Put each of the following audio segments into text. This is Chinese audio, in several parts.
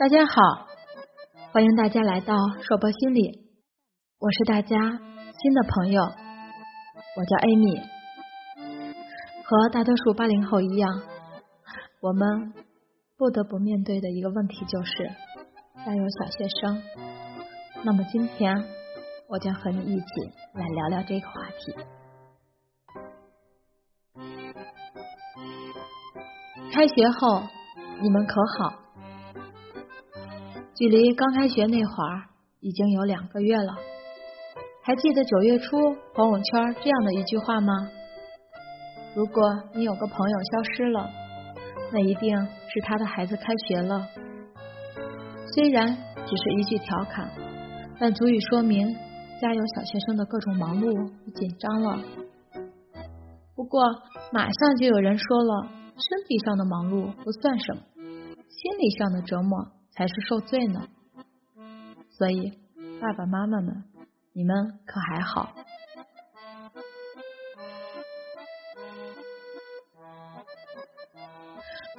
大家好，欢迎大家来到硕博心理，我是大家新的朋友，我叫艾米。和大多数八零后一样，我们不得不面对的一个问题就是家有小学生。那么今天我将和你一起来聊聊这个话题。开学后你们可好？距离刚开学那会儿已经有两个月了，还记得九月初朋友圈这样的一句话吗？如果你有个朋友消失了，那一定是他的孩子开学了。虽然只是一句调侃，但足以说明家有小学生的各种忙碌与紧张了。不过马上就有人说了，身体上的忙碌不算什么，心理上的折磨。还是受罪呢，所以爸爸妈妈们，你们可还好？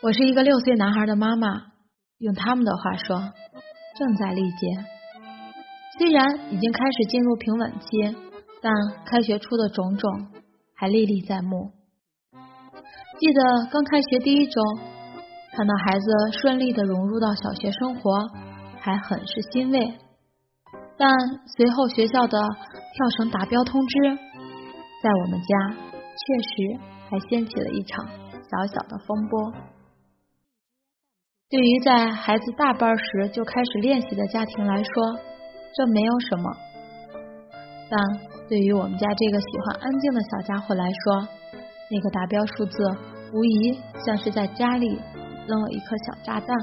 我是一个六岁男孩的妈妈，用他们的话说，正在历劫。虽然已经开始进入平稳期，但开学初的种种还历历在目。记得刚开学第一周。看到孩子顺利的融入到小学生活，还很是欣慰。但随后学校的跳绳达标通知，在我们家确实还掀起了一场小小的风波。对于在孩子大班时就开始练习的家庭来说，这没有什么；但对于我们家这个喜欢安静的小家伙来说，那个达标数字无疑像是在家里。扔了一颗小炸弹，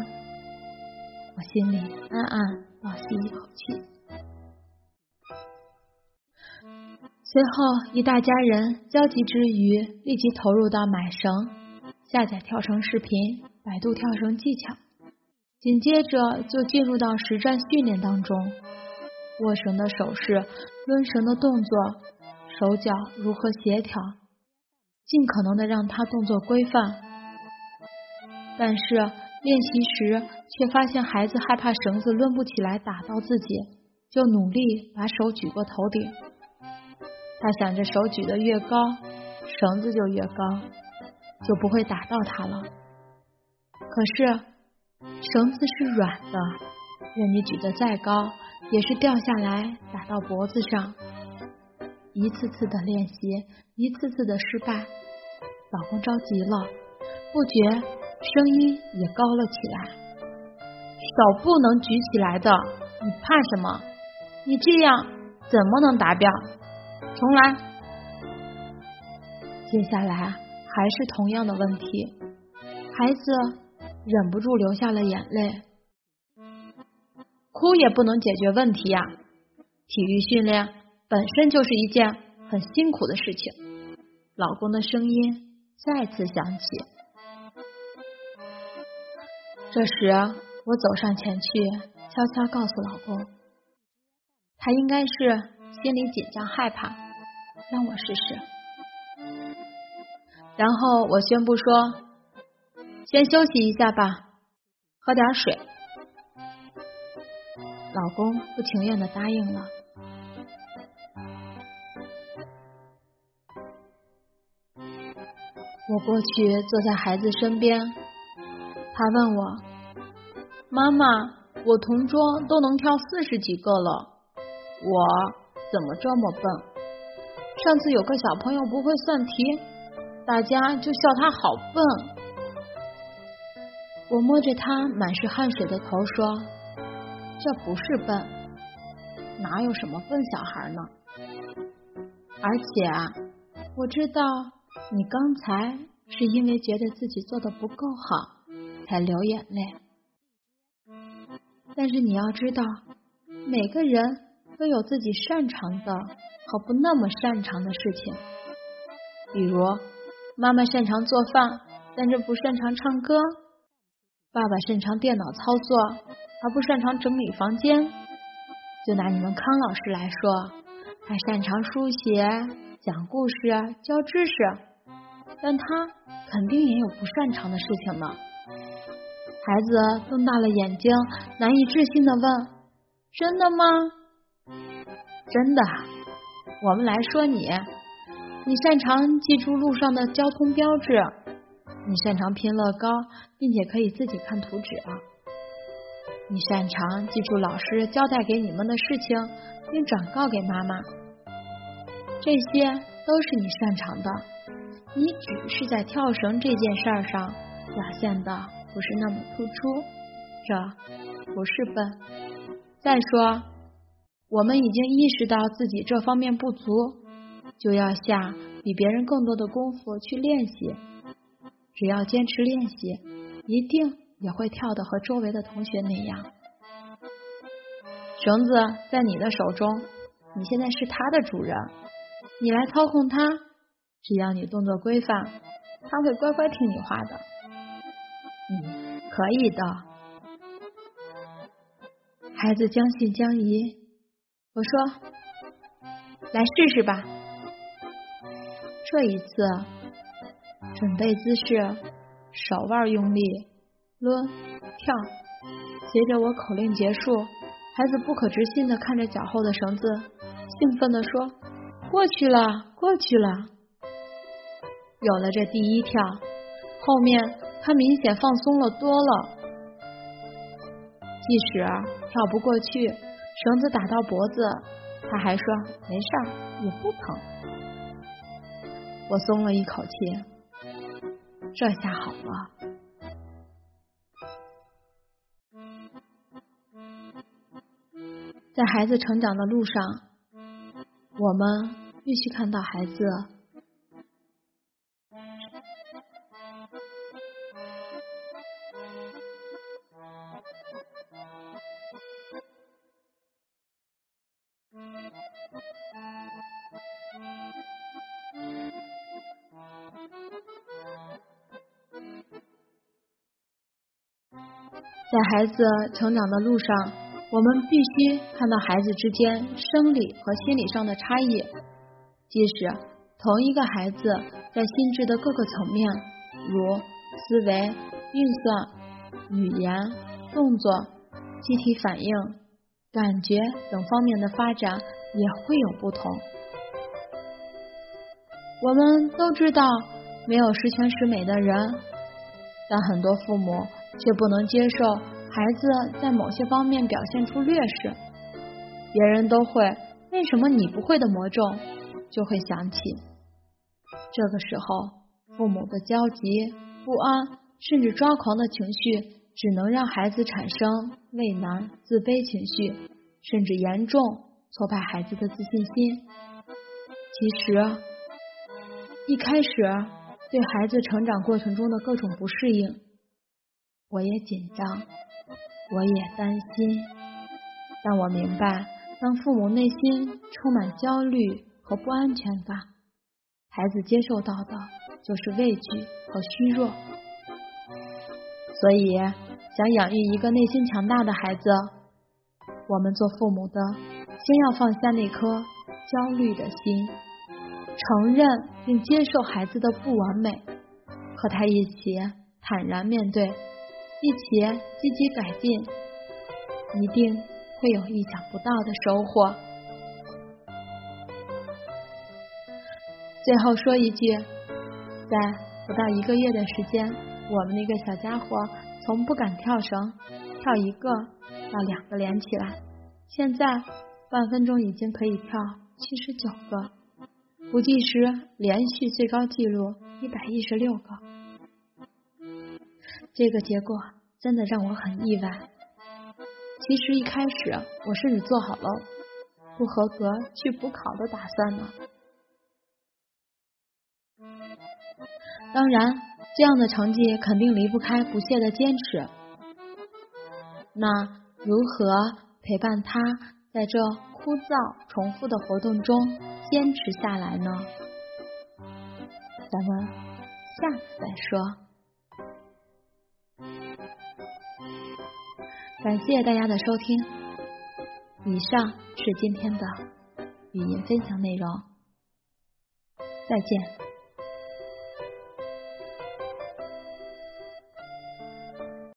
我心里暗暗倒吸一口气。随后，一大家人焦急之余，立即投入到买绳、下载跳绳视频、百度跳绳技巧，紧接着就进入到实战训练当中。握绳的手势、抡绳的动作、手脚如何协调，尽可能的让他动作规范。但是练习时，却发现孩子害怕绳子抡不起来打到自己，就努力把手举过头顶。他想着手举得越高，绳子就越高，就不会打到他了。可是绳子是软的，任你举得再高，也是掉下来打到脖子上。一次次的练习，一次次的失败，老公着急了，不觉。声音也高了起来，手不能举起来的，你怕什么？你这样怎么能达标？重来。接下来还是同样的问题，孩子忍不住流下了眼泪。哭也不能解决问题呀！体育训练本身就是一件很辛苦的事情。老公的声音再次响起。这时，我走上前去，悄悄告诉老公，他应该是心里紧张害怕，让我试试。然后我宣布说：“先休息一下吧，喝点水。”老公不情愿的答应了。我过去坐在孩子身边。他问我：“妈妈，我同桌都能跳四十几个了，我怎么这么笨？上次有个小朋友不会算题，大家就笑他好笨。”我摸着他满是汗水的头说：“这不是笨，哪有什么笨小孩呢？而且啊，我知道你刚才是因为觉得自己做的不够好。”才流眼泪，但是你要知道，每个人都有自己擅长的和不那么擅长的事情。比如，妈妈擅长做饭，但是不擅长唱歌；爸爸擅长电脑操作，而不擅长整理房间。就拿你们康老师来说，他擅长书写、讲故事、教知识，但他肯定也有不擅长的事情呢。孩子瞪大了眼睛，难以置信的问：“真的吗？”“真的。”我们来说你，你擅长记住路上的交通标志，你擅长拼乐高，并且可以自己看图纸。你擅长记住老师交代给你们的事情，并转告给妈妈。这些都是你擅长的，你只是在跳绳这件事儿上表现的不是那么突出，这不是笨。再说，我们已经意识到自己这方面不足，就要下比别人更多的功夫去练习。只要坚持练习，一定也会跳得和周围的同学那样。绳子在你的手中，你现在是它的主人。你来操控它，只要你动作规范，它会乖乖听你话的。嗯，可以的。孩子将信将疑。我说：“来试试吧。”这一次，准备姿势，手腕用力，抡，跳。随着我口令结束，孩子不可置信的看着脚后的绳子，兴奋的说。过去了，过去了。有了这第一跳，后面他明显放松了多了。即使跳不过去，绳子打到脖子，他还说没事儿，也不疼。我松了一口气，这下好了。在孩子成长的路上。我们必须看到孩子在孩子成长的路上。我们必须看到孩子之间生理和心理上的差异，即使同一个孩子在心智的各个层面，如思维、运算、语言、动作、机体反应、感觉等方面的发展也会有不同。我们都知道没有十全十美的人，但很多父母却不能接受。孩子在某些方面表现出劣势，别人都会，为什么你不会的魔咒就会响起。这个时候，父母的焦急、不安，甚至抓狂的情绪，只能让孩子产生畏难、自卑情绪，甚至严重挫败孩子的自信心。其实，一开始对孩子成长过程中的各种不适应，我也紧张。我也担心，但我明白，当父母内心充满焦虑和不安全感，孩子接受到的就是畏惧和虚弱。所以，想养育一个内心强大的孩子，我们做父母的先要放下那颗焦虑的心，承认并接受孩子的不完美，和他一起坦然面对。一起积极改进，一定会有意想不到的收获。最后说一句，在不到一个月的时间，我们那个小家伙从不敢跳绳，跳一个到两个连起来，现在半分钟已经可以跳七十九个，不计时连续最高纪录一百一十六个。这个结果真的让我很意外。其实一开始我甚至做好了不合格去补考的打算呢。当然，这样的成绩肯定离不开不懈的坚持。那如何陪伴他在这枯燥重复的活动中坚持下来呢？咱们下次再说。感谢大家的收听，以上是今天的语音分享内容，再见。